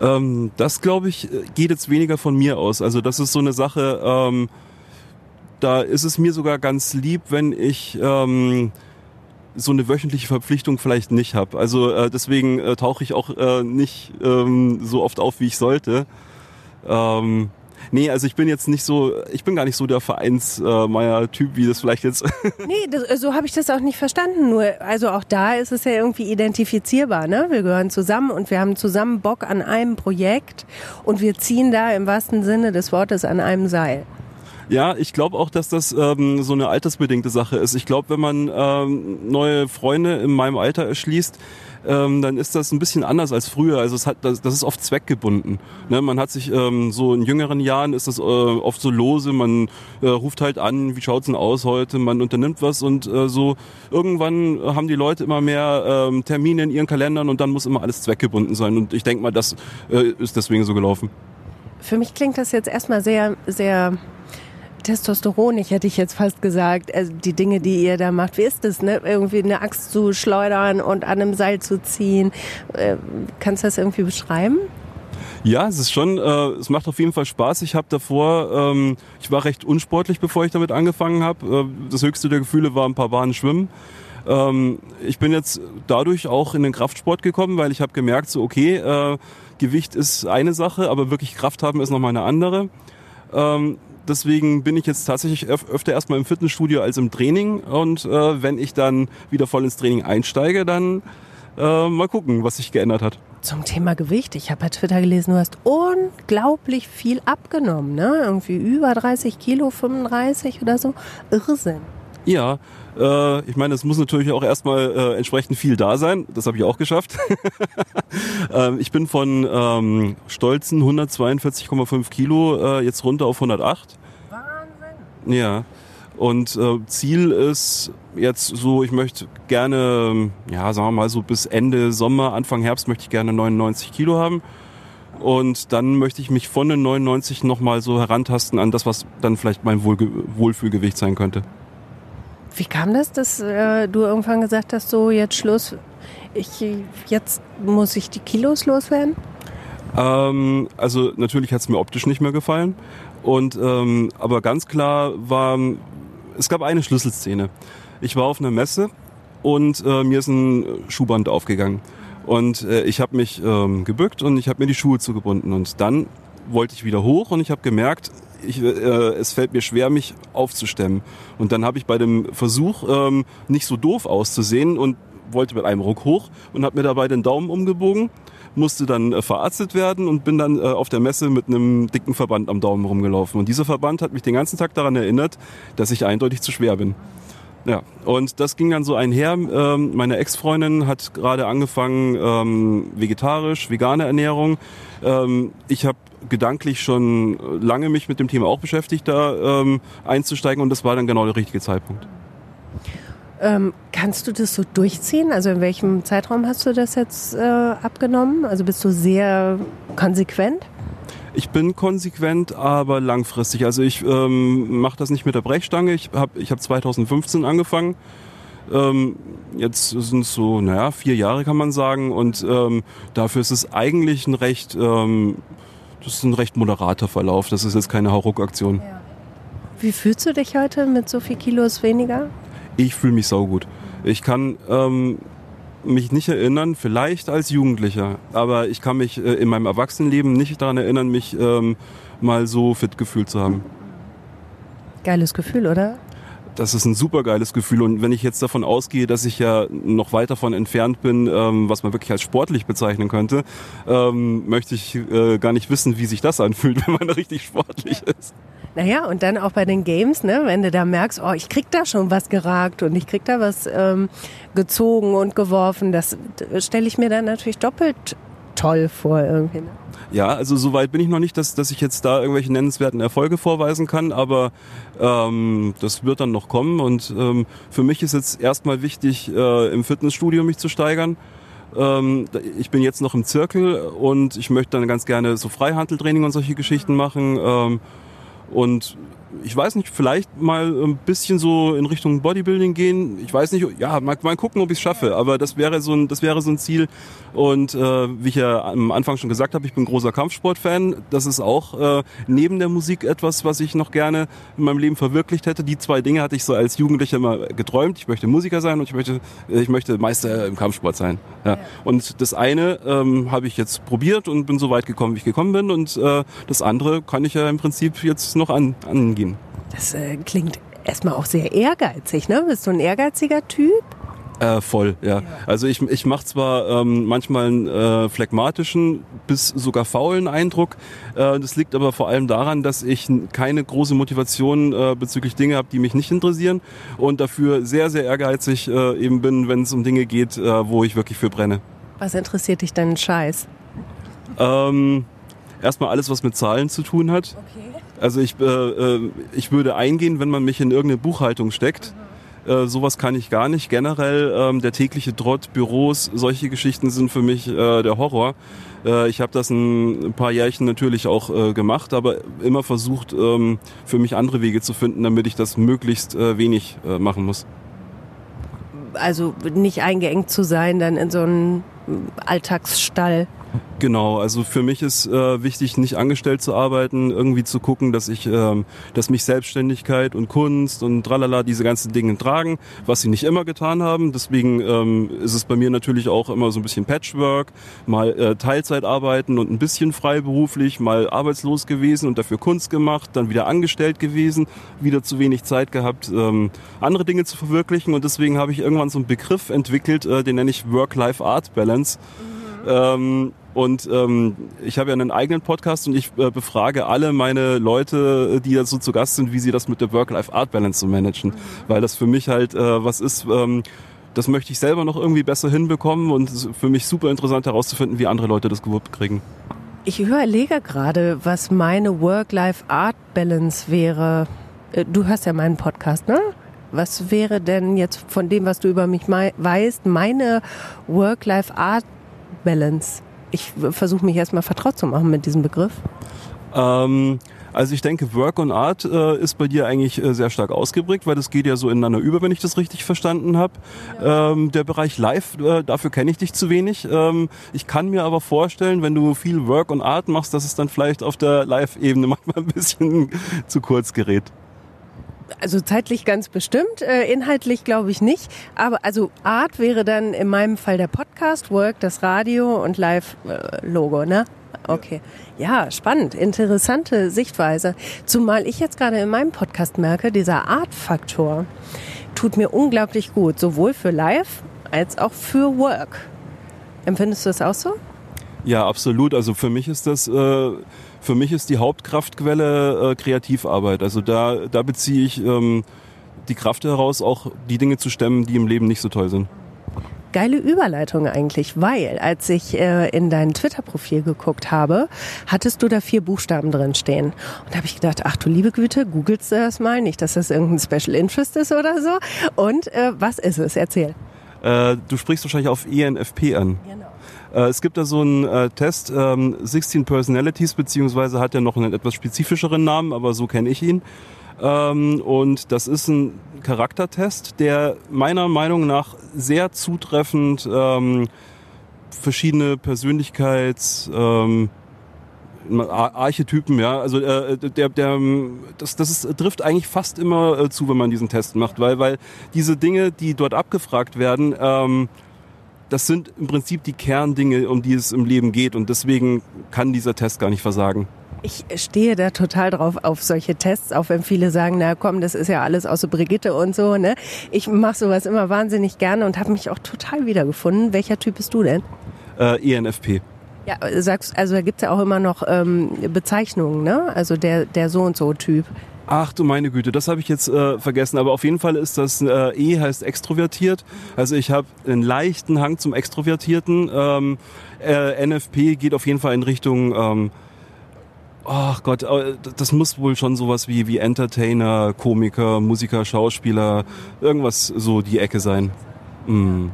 Ähm, das glaube ich geht jetzt weniger von mir aus. Also das ist so eine Sache. Ähm, da ist es mir sogar ganz lieb, wenn ich ähm, so eine wöchentliche Verpflichtung vielleicht nicht habe. Also äh, deswegen äh, tauche ich auch äh, nicht ähm, so oft auf, wie ich sollte. Ähm, nee, also ich bin jetzt nicht so, ich bin gar nicht so der Vereinsmeier-Typ, wie das vielleicht jetzt.
nee, das, so habe ich das auch nicht verstanden. Nur, also auch da ist es ja irgendwie identifizierbar. Ne? Wir gehören zusammen und wir haben zusammen Bock an einem Projekt und wir ziehen da im wahrsten Sinne des Wortes an einem Seil.
Ja, ich glaube auch, dass das ähm, so eine altersbedingte Sache ist. Ich glaube, wenn man ähm, neue Freunde in meinem Alter erschließt, ähm, dann ist das ein bisschen anders als früher. Also es hat, das, das ist oft zweckgebunden. Ne? Man hat sich ähm, so in jüngeren Jahren ist das äh, oft so lose. Man äh, ruft halt an, wie schaut's denn aus heute? Man unternimmt was und äh, so irgendwann haben die Leute immer mehr ähm, Termine in ihren Kalendern und dann muss immer alles zweckgebunden sein. Und ich denke mal, das äh, ist deswegen so gelaufen.
Für mich klingt das jetzt erstmal sehr, sehr Testosteron, ich hätte ich jetzt fast gesagt, also die Dinge, die ihr da macht. Wie ist das, ne? Irgendwie eine Axt zu schleudern und an einem Seil zu ziehen. Äh, kannst du das irgendwie beschreiben?
Ja, es ist schon, äh, es macht auf jeden Fall Spaß. Ich habe davor, ähm, ich war recht unsportlich, bevor ich damit angefangen habe. Äh, das höchste der Gefühle war ein paar Bahnen schwimmen. Ähm, ich bin jetzt dadurch auch in den Kraftsport gekommen, weil ich habe gemerkt, so okay, äh, Gewicht ist eine Sache, aber wirklich Kraft haben ist nochmal eine andere. Ähm, deswegen bin ich jetzt tatsächlich öf öfter erstmal im Fitnessstudio als im Training. Und äh, wenn ich dann wieder voll ins Training einsteige, dann äh, mal gucken, was sich geändert hat.
Zum Thema Gewicht. Ich habe bei Twitter gelesen, du hast unglaublich viel abgenommen, ne? Irgendwie über 30 Kilo, 35 oder so. Irrsinn.
Ja, äh, ich meine, es muss natürlich auch erstmal äh, entsprechend viel da sein. Das habe ich auch geschafft. ähm, ich bin von ähm, stolzen 142,5 Kilo äh, jetzt runter auf 108. Wahnsinn. Ja. Und äh, Ziel ist jetzt so, ich möchte gerne, ja, sagen wir mal so bis Ende Sommer, Anfang Herbst möchte ich gerne 99 Kilo haben. Und dann möchte ich mich von den 99 nochmal so herantasten an das, was dann vielleicht mein Wohlge Wohlfühlgewicht sein könnte.
Wie kam das, dass äh, du irgendwann gesagt hast, so jetzt Schluss, ich, jetzt muss ich die Kilos loswerden?
Ähm, also natürlich hat es mir optisch nicht mehr gefallen. Und ähm, aber ganz klar war, es gab eine Schlüsselszene. Ich war auf einer Messe und äh, mir ist ein Schuhband aufgegangen. Und äh, ich habe mich ähm, gebückt und ich habe mir die Schuhe zugebunden. Und dann wollte ich wieder hoch und ich habe gemerkt, ich, äh, es fällt mir schwer, mich aufzustemmen. Und dann habe ich bei dem Versuch, ähm, nicht so doof auszusehen und wollte mit einem Ruck hoch und habe mir dabei den Daumen umgebogen, musste dann äh, verarztet werden und bin dann äh, auf der Messe mit einem dicken Verband am Daumen rumgelaufen. Und dieser Verband hat mich den ganzen Tag daran erinnert, dass ich eindeutig zu schwer bin. Ja, und das ging dann so einher. Ähm, meine Ex-Freundin hat gerade angefangen, ähm, vegetarisch, vegane Ernährung. Ähm, ich habe gedanklich schon lange mich mit dem Thema auch beschäftigt, da ähm, einzusteigen und das war dann genau der richtige Zeitpunkt.
Ähm, kannst du das so durchziehen? Also in welchem Zeitraum hast du das jetzt äh, abgenommen? Also bist du sehr konsequent?
Ich bin konsequent, aber langfristig. Also ich ähm, mache das nicht mit der Brechstange. Ich habe ich hab 2015 angefangen. Ähm, jetzt sind es so, naja, vier Jahre kann man sagen. Und ähm, dafür ist es eigentlich ein recht ähm, das ist ein recht moderater Verlauf. Das ist jetzt keine Hauruck-Aktion. Ja.
Wie fühlst du dich heute mit so viel Kilos weniger?
Ich fühle mich saugut. Ich kann ähm, mich nicht erinnern, vielleicht als Jugendlicher, aber ich kann mich äh, in meinem Erwachsenenleben nicht daran erinnern, mich ähm, mal so fit gefühlt zu haben.
Geiles Gefühl, oder?
Das ist ein super geiles Gefühl. Und wenn ich jetzt davon ausgehe, dass ich ja noch weit davon entfernt bin, ähm, was man wirklich als sportlich bezeichnen könnte, ähm, möchte ich äh, gar nicht wissen, wie sich das anfühlt, wenn man richtig sportlich ist.
Naja, und dann auch bei den Games, ne, wenn du da merkst, oh, ich krieg da schon was geragt und ich krieg da was ähm, gezogen und geworfen, das stelle ich mir dann natürlich doppelt toll vor irgendwie. Ne?
Ja, also soweit bin ich noch nicht, dass, dass ich jetzt da irgendwelche nennenswerten Erfolge vorweisen kann, aber ähm, das wird dann noch kommen. Und ähm, für mich ist jetzt erstmal wichtig, äh, im Fitnessstudio mich zu steigern. Ähm, ich bin jetzt noch im Zirkel und ich möchte dann ganz gerne so Freihandeltraining und solche Geschichten machen. Ähm, und ich weiß nicht, vielleicht mal ein bisschen so in Richtung Bodybuilding gehen. Ich weiß nicht, ja, mal, mal gucken, ob ich es schaffe. Aber das wäre so ein, das wäre so ein Ziel. Und äh, wie ich ja am Anfang schon gesagt habe, ich bin großer Kampfsportfan. Das ist auch äh, neben der Musik etwas, was ich noch gerne in meinem Leben verwirklicht hätte. Die zwei Dinge hatte ich so als Jugendlicher immer geträumt. Ich möchte Musiker sein und ich möchte, ich möchte Meister im Kampfsport sein. Ja. Und das eine ähm, habe ich jetzt probiert und bin so weit gekommen, wie ich gekommen bin. Und äh, das andere kann ich ja im Prinzip jetzt noch an, angehen.
Das äh, klingt erstmal auch sehr ehrgeizig, ne? Bist du ein ehrgeiziger Typ?
Äh, voll, ja. ja. Also ich, ich mache zwar ähm, manchmal einen äh, phlegmatischen bis sogar faulen Eindruck. Äh, das liegt aber vor allem daran, dass ich keine große Motivation äh, bezüglich Dinge habe, die mich nicht interessieren und dafür sehr, sehr ehrgeizig äh, eben bin, wenn es um Dinge geht, äh, wo ich wirklich für brenne.
Was interessiert dich denn Scheiß?
Ähm, erstmal alles, was mit Zahlen zu tun hat. Okay. Also ich, äh, äh, ich würde eingehen, wenn man mich in irgendeine Buchhaltung steckt. Äh, sowas kann ich gar nicht. Generell ähm, der tägliche Trott, Büros, solche Geschichten sind für mich äh, der Horror. Äh, ich habe das ein, paar Jährchen natürlich auch äh, gemacht, aber immer versucht, ähm, für mich andere Wege zu finden, damit ich das möglichst äh, wenig äh, machen muss.
Also nicht eingeengt zu sein, dann in so einem Alltagsstall.
Genau, also für mich ist äh, wichtig, nicht angestellt zu arbeiten, irgendwie zu gucken, dass ich, ähm, dass mich Selbstständigkeit und Kunst und tralala diese ganzen Dinge tragen, was sie nicht immer getan haben. Deswegen ähm, ist es bei mir natürlich auch immer so ein bisschen Patchwork, mal äh, Teilzeit arbeiten und ein bisschen freiberuflich, mal arbeitslos gewesen und dafür Kunst gemacht, dann wieder angestellt gewesen, wieder zu wenig Zeit gehabt, ähm, andere Dinge zu verwirklichen und deswegen habe ich irgendwann so einen Begriff entwickelt, äh, den nenne ich Work-Life-Art-Balance. Mhm. Ähm, und ähm, ich habe ja einen eigenen Podcast und ich äh, befrage alle meine Leute, die da so zu Gast sind, wie sie das mit der Work-Life-Art-Balance so managen. Mhm. Weil das für mich halt äh, was ist, ähm, das möchte ich selber noch irgendwie besser hinbekommen und für mich super interessant herauszufinden, wie andere Leute das gewuppt kriegen.
Ich überlege gerade, was meine Work-Life-Art-Balance wäre. Äh, du hörst ja meinen Podcast, ne? Was wäre denn jetzt von dem, was du über mich weißt, meine Work-Life-Art-Balance? Ich versuche mich erstmal vertraut zu machen mit diesem Begriff.
Ähm, also ich denke, Work und Art äh, ist bei dir eigentlich äh, sehr stark ausgeprägt, weil das geht ja so ineinander über, wenn ich das richtig verstanden habe. Ja. Ähm, der Bereich Live, äh, dafür kenne ich dich zu wenig. Ähm, ich kann mir aber vorstellen, wenn du viel Work und Art machst, dass es dann vielleicht auf der Live-Ebene manchmal ein bisschen zu kurz gerät.
Also zeitlich ganz bestimmt, äh, inhaltlich glaube ich nicht. Aber also Art wäre dann in meinem Fall der Podcast, Work das Radio und Live-Logo, ne? Okay. Ja, spannend, interessante Sichtweise. Zumal ich jetzt gerade in meinem Podcast merke, dieser Art-Faktor tut mir unglaublich gut, sowohl für Live als auch für Work. Empfindest du das auch so?
Ja, absolut. Also für mich ist das äh, für mich ist die Hauptkraftquelle äh, Kreativarbeit. Also da, da beziehe ich ähm, die Kraft heraus, auch die Dinge zu stemmen, die im Leben nicht so toll sind.
Geile Überleitung eigentlich, weil als ich äh, in dein Twitter-Profil geguckt habe, hattest du da vier Buchstaben drin stehen. Und da habe ich gedacht, ach du liebe Güte, googelst du das mal, nicht, dass das irgendein Special Interest ist oder so. Und äh, was ist es? Erzähl.
Äh, du sprichst wahrscheinlich auf ENFP an. Genau. Äh, es gibt da so einen äh, Test, ähm, 16 Personalities, beziehungsweise hat er noch einen etwas spezifischeren Namen, aber so kenne ich ihn. Ähm, und das ist ein Charaktertest, der meiner Meinung nach sehr zutreffend ähm, verschiedene Persönlichkeits... Ähm, Archetypen, ja, also äh, der, der, das, das ist, trifft eigentlich fast immer äh, zu, wenn man diesen Test macht, weil, weil diese Dinge, die dort abgefragt werden, ähm, das sind im Prinzip die Kerndinge, um die es im Leben geht und deswegen kann dieser Test gar nicht versagen.
Ich stehe da total drauf auf solche Tests, auch wenn viele sagen, na komm, das ist ja alles außer Brigitte und so. Ne? Ich mache sowas immer wahnsinnig gerne und habe mich auch total wiedergefunden. Welcher Typ bist du denn?
Äh, ENFP.
Ja, sagst, also da gibt's ja auch immer noch ähm, Bezeichnungen, ne? Also der, der so und so Typ.
Ach du meine Güte, das habe ich jetzt äh, vergessen. Aber auf jeden Fall ist das äh, E heißt extrovertiert. Also ich habe einen leichten Hang zum Extrovertierten. Ähm, äh, NFP geht auf jeden Fall in Richtung. Ähm, Ach Gott, äh, das muss wohl schon sowas wie, wie Entertainer, Komiker, Musiker, Schauspieler, irgendwas so die Ecke sein. Mm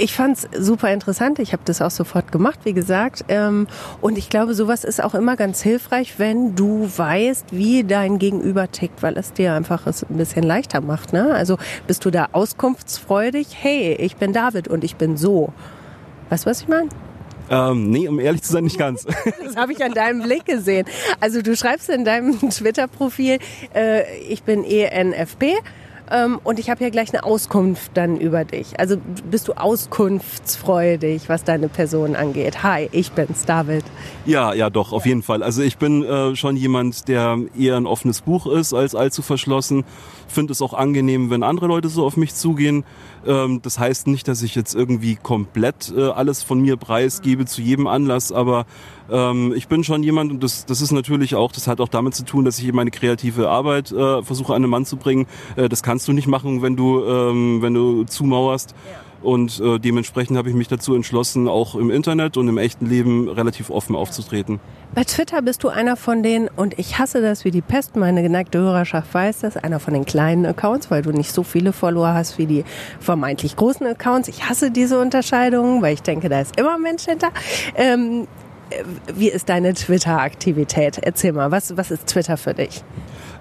ich fand es super interessant. Ich habe das auch sofort gemacht, wie gesagt. Ähm, und ich glaube, sowas ist auch immer ganz hilfreich, wenn du weißt, wie dein Gegenüber tickt, weil es dir einfach es ein bisschen leichter macht. Ne? Also bist du da auskunftsfreudig? Hey, ich bin David und ich bin so. Weißt du, was ich meine?
Ähm, nee, um ehrlich zu sein, nicht ganz.
Das habe ich an deinem Blick gesehen. Also du schreibst in deinem Twitter-Profil, äh, ich bin ENFP ähm, und ich habe ja gleich eine Auskunft dann über dich. Also bist du auskunftsfreudig, was deine Person angeht? Hi, ich bin's, David.
Ja, ja, doch, auf jeden Fall. Also ich bin äh, schon jemand, der eher ein offenes Buch ist als allzu verschlossen. Finde es auch angenehm, wenn andere Leute so auf mich zugehen. Ähm, das heißt nicht, dass ich jetzt irgendwie komplett äh, alles von mir preisgebe zu jedem Anlass, aber ähm, ich bin schon jemand, und das, das ist natürlich auch, das hat auch damit zu tun, dass ich meine kreative Arbeit äh, versuche an den Mann zu bringen. Äh, das kannst du nicht machen, wenn du, ähm, wenn du zumauerst. Ja. Und äh, dementsprechend habe ich mich dazu entschlossen, auch im Internet und im echten Leben relativ offen aufzutreten.
Bei Twitter bist du einer von den, und ich hasse das wie die Pest, meine geneigte Hörerschaft weiß das, einer von den kleinen Accounts, weil du nicht so viele Follower hast wie die vermeintlich großen Accounts. Ich hasse diese Unterscheidung, weil ich denke, da ist immer ein Mensch hinter. Ähm, wie ist deine Twitter-Aktivität? Erzähl mal, was, was ist Twitter für dich?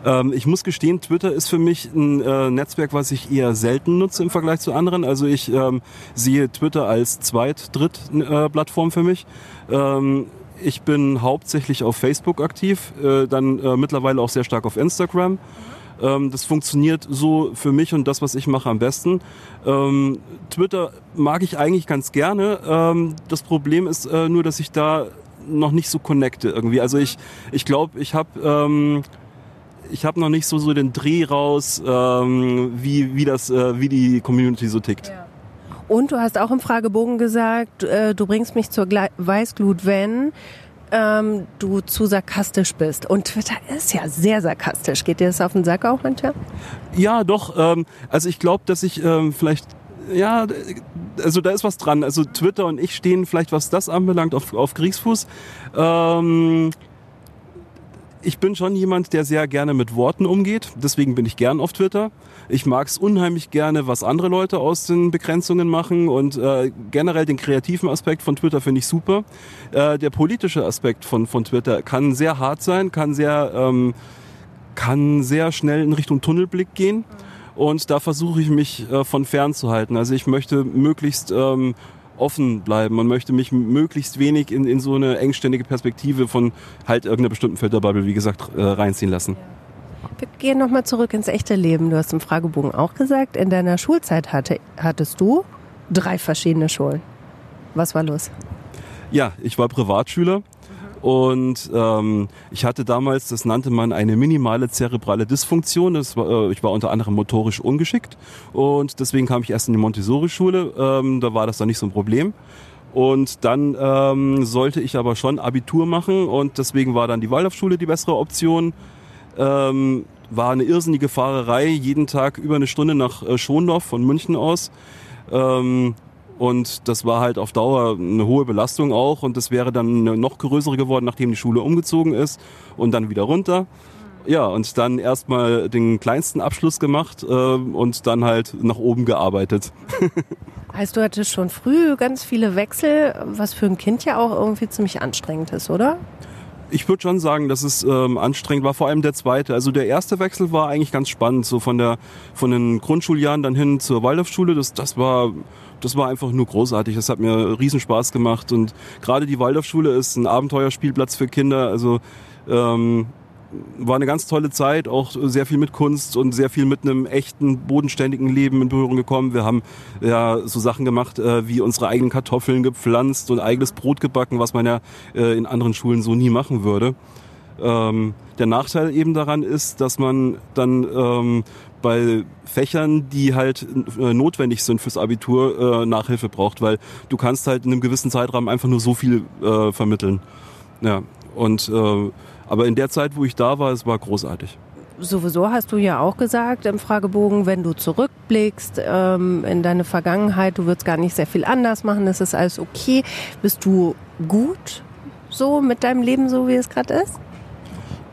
Ähm, ich muss gestehen, Twitter ist für mich ein äh, Netzwerk, was ich eher selten nutze im Vergleich zu anderen. Also ich ähm, sehe Twitter als zweit-, dritt äh, für mich. Ähm, ich bin hauptsächlich auf Facebook aktiv, äh, dann äh, mittlerweile auch sehr stark auf Instagram. Ähm, das funktioniert so für mich und das, was ich mache, am besten. Ähm, Twitter mag ich eigentlich ganz gerne. Ähm, das Problem ist äh, nur, dass ich da noch nicht so connecte irgendwie. Also ich, ich glaube, ich habe ähm, ich habe noch nicht so so den Dreh raus, ähm, wie wie das äh, wie die Community so tickt. Ja.
Und du hast auch im Fragebogen gesagt, äh, du bringst mich zur Weißglut, wenn ähm, du zu sarkastisch bist. Und Twitter ist ja sehr sarkastisch. Geht dir das auf den Sack auch manchmal?
Ja, doch. Ähm, also ich glaube, dass ich ähm, vielleicht ja, also da ist was dran. Also Twitter und ich stehen vielleicht, was das anbelangt, auf, auf Kriegsfuß. Ähm, ich bin schon jemand, der sehr gerne mit Worten umgeht. Deswegen bin ich gern auf Twitter. Ich mag es unheimlich gerne, was andere Leute aus den Begrenzungen machen und äh, generell den kreativen Aspekt von Twitter finde ich super. Äh, der politische Aspekt von, von Twitter kann sehr hart sein, kann sehr, ähm, kann sehr schnell in Richtung Tunnelblick gehen. Und da versuche ich mich äh, von fern zu halten. Also ich möchte möglichst ähm, offen bleiben. Man möchte mich möglichst wenig in, in so eine engständige Perspektive von halt irgendeiner bestimmten Filterbubble, wie gesagt, äh, reinziehen lassen.
Wir gehen nochmal zurück ins echte Leben. Du hast im Fragebogen auch gesagt, in deiner Schulzeit hatte, hattest du drei verschiedene Schulen. Was war los?
Ja, ich war Privatschüler und ähm, ich hatte damals, das nannte man eine minimale zerebrale Dysfunktion. War, äh, ich war unter anderem motorisch ungeschickt und deswegen kam ich erst in die Montessori-Schule. Ähm, da war das dann nicht so ein Problem. Und dann ähm, sollte ich aber schon Abitur machen und deswegen war dann die Waldorfschule die bessere Option. Ähm, war eine irrsinnige Fahrerei, jeden Tag über eine Stunde nach äh, Schondorf von München aus. Ähm, und das war halt auf Dauer eine hohe Belastung auch. Und das wäre dann eine noch größere geworden, nachdem die Schule umgezogen ist und dann wieder runter. Ja, und dann erstmal den kleinsten Abschluss gemacht äh, und dann halt nach oben gearbeitet.
heißt, du hattest schon früh ganz viele Wechsel, was für ein Kind ja auch irgendwie ziemlich anstrengend ist, oder?
Ich würde schon sagen, dass es ähm, anstrengend war, vor allem der zweite. Also der erste Wechsel war eigentlich ganz spannend, so von der von den Grundschuljahren dann hin zur Waldorfschule. Das, das war das war einfach nur großartig. Das hat mir riesen Spaß gemacht. Und gerade die Waldorfschule ist ein Abenteuerspielplatz für Kinder. Also ähm, war eine ganz tolle Zeit, auch sehr viel mit Kunst und sehr viel mit einem echten, bodenständigen Leben in Berührung gekommen. Wir haben ja so Sachen gemacht, äh, wie unsere eigenen Kartoffeln gepflanzt und eigenes Brot gebacken, was man ja äh, in anderen Schulen so nie machen würde. Ähm, der Nachteil eben daran ist, dass man dann ähm, bei Fächern, die halt äh, notwendig sind fürs Abitur, äh, Nachhilfe braucht, weil du kannst halt in einem gewissen Zeitrahmen einfach nur so viel äh, vermitteln. Ja, und äh, aber in der Zeit, wo ich da war, es war großartig.
Sowieso hast du ja auch gesagt im Fragebogen, wenn du zurückblickst ähm, in deine Vergangenheit, du würdest gar nicht sehr viel anders machen, es ist alles okay. Bist du gut so mit deinem Leben, so wie es gerade ist?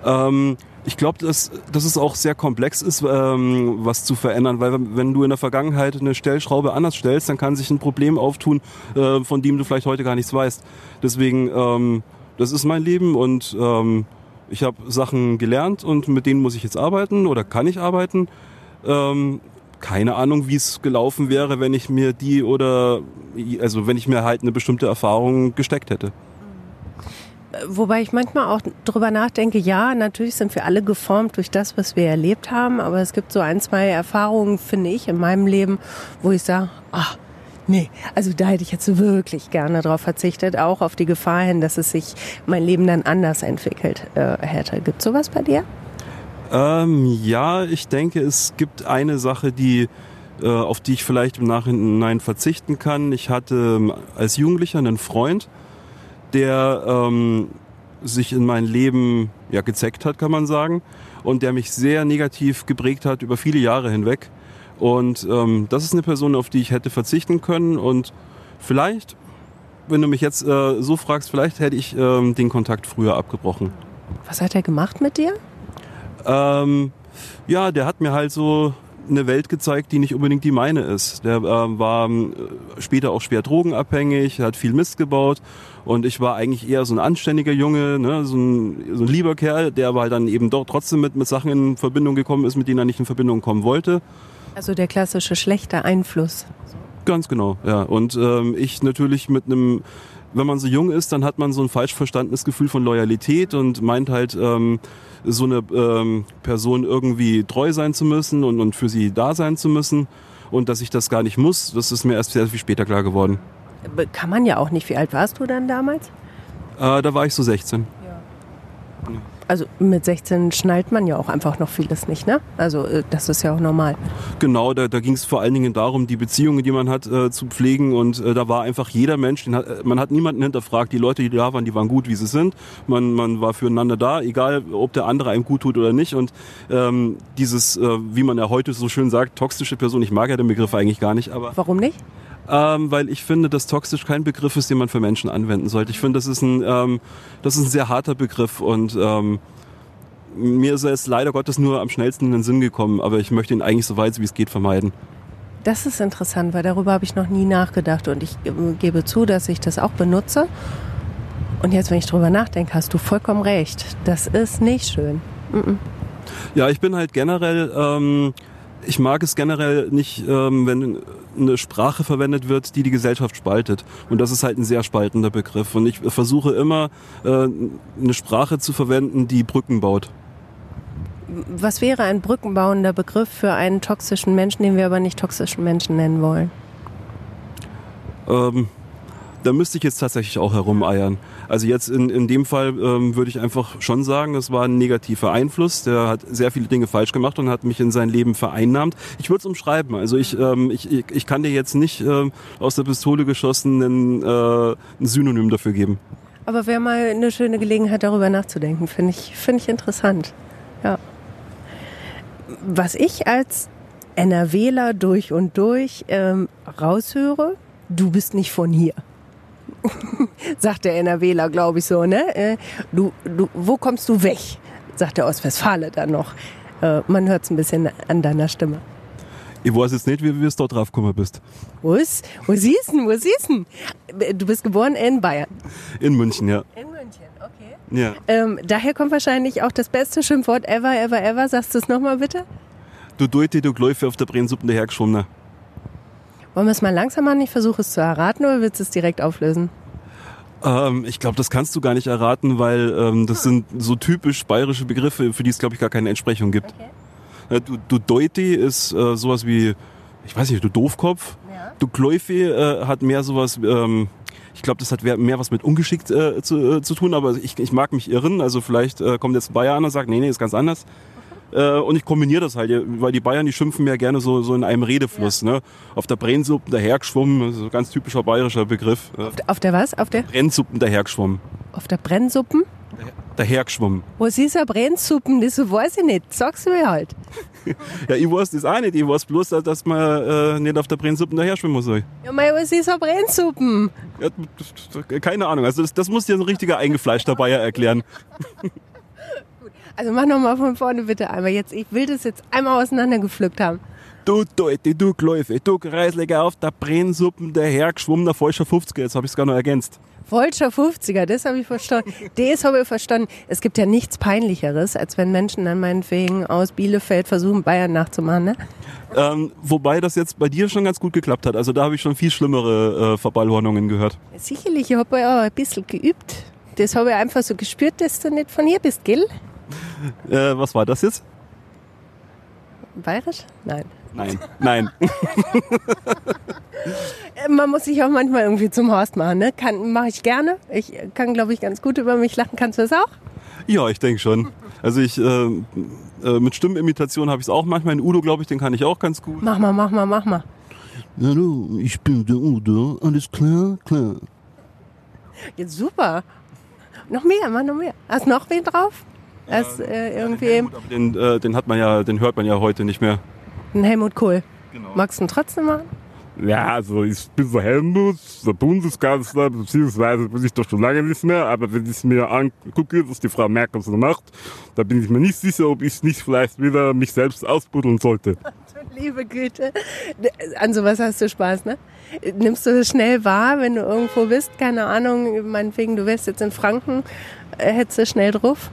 Ähm, ich glaube, dass, dass es auch sehr komplex ist, ähm, was zu verändern, weil wenn du in der Vergangenheit eine Stellschraube anders stellst, dann kann sich ein Problem auftun, äh, von dem du vielleicht heute gar nichts weißt. Deswegen, ähm, das ist mein Leben und ähm, ich habe Sachen gelernt und mit denen muss ich jetzt arbeiten oder kann ich arbeiten. Ähm, keine Ahnung, wie es gelaufen wäre, wenn ich mir die oder also wenn ich mir halt eine bestimmte Erfahrung gesteckt hätte.
Wobei ich manchmal auch drüber nachdenke, ja, natürlich sind wir alle geformt durch das, was wir erlebt haben, aber es gibt so ein, zwei Erfahrungen, finde ich, in meinem Leben, wo ich sage, ach, nee, also da hätte ich jetzt wirklich gerne drauf verzichtet, auch auf die Gefahr hin, dass es sich mein Leben dann anders entwickelt äh, hätte. Gibt sowas bei dir?
Ähm, ja, ich denke, es gibt eine Sache, die äh, auf die ich vielleicht im Nachhinein verzichten kann. Ich hatte ähm, als Jugendlicher einen Freund, der ähm, sich in mein Leben ja gezeckt hat, kann man sagen, und der mich sehr negativ geprägt hat über viele Jahre hinweg. Und ähm, das ist eine Person, auf die ich hätte verzichten können. Und vielleicht, wenn du mich jetzt äh, so fragst, vielleicht hätte ich ähm, den Kontakt früher abgebrochen.
Was hat er gemacht mit dir?
Ähm, ja, der hat mir halt so eine Welt gezeigt, die nicht unbedingt die meine ist. Der äh, war äh, später auch schwer drogenabhängig, hat viel Mist gebaut Und ich war eigentlich eher so ein anständiger Junge, ne? so, ein, so ein lieber Kerl, der aber halt dann eben doch trotzdem mit, mit Sachen in Verbindung gekommen ist, mit denen er nicht in Verbindung kommen wollte.
Also der klassische schlechte Einfluss.
Ganz genau, ja. Und ähm, ich natürlich mit einem, wenn man so jung ist, dann hat man so ein falsch verstandenes Gefühl von Loyalität und meint halt, ähm, so eine ähm, Person irgendwie treu sein zu müssen und, und für sie da sein zu müssen. Und dass ich das gar nicht muss, das ist mir erst sehr viel später klar geworden.
Kann man ja auch nicht. Wie alt warst du dann damals?
Äh, da war ich so 16.
Also mit 16 schnallt man ja auch einfach noch vieles nicht, ne? Also äh, das ist ja auch normal.
Genau, da, da ging es vor allen Dingen darum, die Beziehungen, die man hat, äh, zu pflegen. Und äh, da war einfach jeder Mensch, hat, man hat niemanden hinterfragt. Die Leute, die da waren, die waren gut, wie sie sind. Man, man war füreinander da, egal ob der andere einem gut tut oder nicht. Und ähm, dieses, äh, wie man ja heute so schön sagt, toxische Person, ich mag ja den Begriff eigentlich gar nicht, aber...
Warum nicht?
Ähm, weil ich finde, dass toxisch kein Begriff ist, den man für Menschen anwenden sollte. Ich finde, das ist ein, ähm, das ist ein sehr harter Begriff und ähm, mir ist es leider Gottes nur am schnellsten in den Sinn gekommen, aber ich möchte ihn eigentlich so weit wie es geht vermeiden.
Das ist interessant, weil darüber habe ich noch nie nachgedacht und ich gebe zu, dass ich das auch benutze. Und jetzt, wenn ich drüber nachdenke, hast du vollkommen recht. Das ist nicht schön. Mm -mm.
Ja, ich bin halt generell, ähm, ich mag es generell nicht, ähm, wenn eine Sprache verwendet wird, die die Gesellschaft spaltet. Und das ist halt ein sehr spaltender Begriff. Und ich versuche immer, äh, eine Sprache zu verwenden, die Brücken baut.
Was wäre ein brückenbauender Begriff für einen toxischen Menschen, den wir aber nicht toxischen Menschen nennen wollen?
Ähm, da müsste ich jetzt tatsächlich auch herumeiern. Also jetzt in, in dem Fall ähm, würde ich einfach schon sagen, es war ein negativer Einfluss. Der hat sehr viele Dinge falsch gemacht und hat mich in sein Leben vereinnahmt. Ich würde es umschreiben. Also ich, ähm, ich, ich, ich kann dir jetzt nicht ähm, aus der Pistole geschossen ein, äh, ein Synonym dafür geben.
Aber wäre mal eine schöne Gelegenheit, darüber nachzudenken. Finde ich, finde ich interessant. Ja. Was ich als NRWler durch und durch ähm, raushöre, du bist nicht von hier. sagt der NRWler, glaube ich so, ne? Äh, du, du, wo kommst du weg? Sagt der Ostwestfale dann noch. Äh, man hört es ein bisschen an deiner Stimme.
Ich weiß jetzt nicht, wie du dort drauf gekommen bist.
Wo ist? Wo siehst du? Wo siehst du? Du bist geboren in Bayern.
In München, ja.
In München, okay.
Ja.
Ähm, daher kommt wahrscheinlich auch das beste Schimpfwort ever, ever, ever. Sagst du es nochmal bitte?
Du Deute, du Gläufe auf der Brennsuppe dahergeschwommen.
Wollen wir es mal langsam machen? Ich versuche es zu erraten oder willst du es direkt auflösen?
Ähm, ich glaube, das kannst du gar nicht erraten, weil ähm, das sind so typisch bayerische Begriffe, für die es, glaube ich, gar keine Entsprechung gibt.
Okay.
Äh, du, du Deuti ist äh, sowas wie, ich weiß nicht, du Doofkopf.
Ja.
Du Kläufi äh, hat mehr sowas, ähm, ich glaube, das hat mehr was mit ungeschickt äh, zu, äh, zu tun, aber ich, ich mag mich irren. Also vielleicht kommt jetzt ein Bayer an und sagt, nee, nee, ist ganz anders. Äh, und ich kombiniere das halt, weil die Bayern, die schimpfen mir gerne so, so in einem Redefluss. Ja. Ne? Auf der Brennsuppen dahergeschwommen, so ganz typischer bayerischer Begriff.
Auf, auf der was? Auf der?
Brennsuppen dahergeschwommen.
Auf der Brennsuppen?
Dahergeschwommen.
Was ist eine Brennsuppen? Das weiß ich nicht. Sag's mir halt.
ja, ich weiß das auch nicht. Ich weiß bloß, dass man äh, nicht auf der Brennsuppen daherschwimmen muss.
Ja, mei, was ist eine Brennsuppen?
Ja, keine Ahnung. Also das, das muss dir ein richtiger eingefleischter Bayer erklären.
Also mach nochmal von vorne bitte einmal. Jetzt, ich will das jetzt einmal auseinandergepflückt haben.
Du Deute, du Gläufe, du Kreisliger auf der Brennsuppen, der hergeschwommener falscher 50er. Jetzt habe ich es gar noch ergänzt.
Falscher 50er, das habe ich verstanden. Das habe ich verstanden. Es gibt ja nichts Peinlicheres, als wenn Menschen dann meinetwegen aus Bielefeld versuchen, Bayern nachzumachen. Ne?
Ähm, wobei das jetzt bei dir schon ganz gut geklappt hat. Also da habe ich schon viel schlimmere äh, Verballhornungen gehört.
Sicherlich, ich habe ja auch ein bisschen geübt. Das habe ich einfach so gespürt, dass du nicht von hier bist, gell?
Äh, was war das jetzt?
Bayerisch? Nein.
Nein, nein.
Man muss sich auch manchmal irgendwie zum Horst machen, ne? Kann, mache ich gerne. Ich kann, glaube ich, ganz gut über mich lachen. Kannst du das auch?
Ja, ich denke schon. Also ich, äh, äh, mit Stimmenimitation habe ich es auch manchmal. In Udo, glaube ich, den kann ich auch ganz gut.
Mach mal, mach mal, mach mal.
Hallo, ich bin der Udo. Alles klar? Klar.
Jetzt super. Noch mehr, mach noch mehr. Hast du noch wen drauf? Das, äh, irgendwie.
Den, äh, den hat man ja, den hört man ja heute nicht mehr.
Ein Helmut Kohl. Genau. Magst du ihn trotzdem machen?
Ja, also ich bin so Helmut, der Bundeskanzler, beziehungsweise bin ich doch schon lange nicht mehr, aber wenn ich mir angucke, was die Frau Merkel so macht, da bin ich mir nicht sicher, ob ich nicht vielleicht wieder mich selbst ausbuddeln sollte.
Liebe Güte. An sowas hast du Spaß, ne? Nimmst du das schnell wahr, wenn du irgendwo bist? Keine Ahnung, meinetwegen, du wärst jetzt in Franken, äh, hättest du schnell drauf?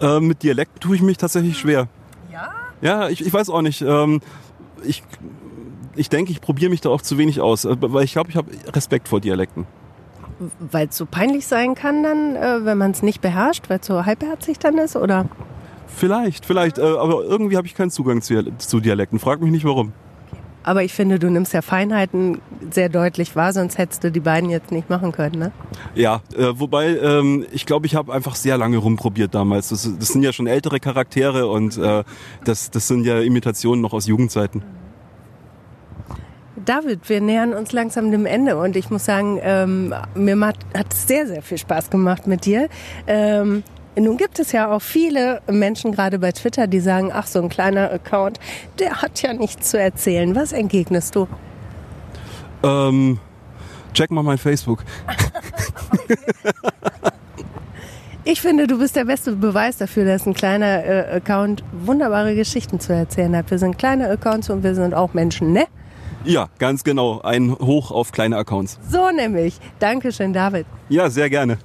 Äh, mit Dialekt tue ich mich tatsächlich schwer.
Ja?
Ja, ich, ich weiß auch nicht. Ähm, ich ich denke, ich probiere mich da auch zu wenig aus, äh, weil ich glaube, ich habe Respekt vor Dialekten.
Weil es so peinlich sein kann dann, äh, wenn man es nicht beherrscht, weil es so halbherzig dann ist, oder?
Vielleicht, vielleicht, äh, aber irgendwie habe ich keinen Zugang zu, zu Dialekten. Frag mich nicht warum.
Aber ich finde, du nimmst ja Feinheiten sehr deutlich wahr, sonst hättest du die beiden jetzt nicht machen können, ne?
Ja, äh, wobei ähm, ich glaube, ich habe einfach sehr lange rumprobiert damals. Das, das sind ja schon ältere Charaktere und äh, das, das sind ja Imitationen noch aus Jugendzeiten.
David, wir nähern uns langsam dem Ende und ich muss sagen, ähm, mir hat es sehr, sehr viel Spaß gemacht mit dir. Ähm, nun gibt es ja auch viele Menschen, gerade bei Twitter, die sagen, ach, so ein kleiner Account, der hat ja nichts zu erzählen. Was entgegnest du?
Ähm, check mal mein Facebook.
Ich finde, du bist der beste Beweis dafür, dass ein kleiner äh, Account wunderbare Geschichten zu erzählen hat. Wir sind kleine Accounts und wir sind auch Menschen, ne?
Ja, ganz genau. Ein Hoch auf kleine Accounts.
So nämlich. Dankeschön, David.
Ja, sehr gerne.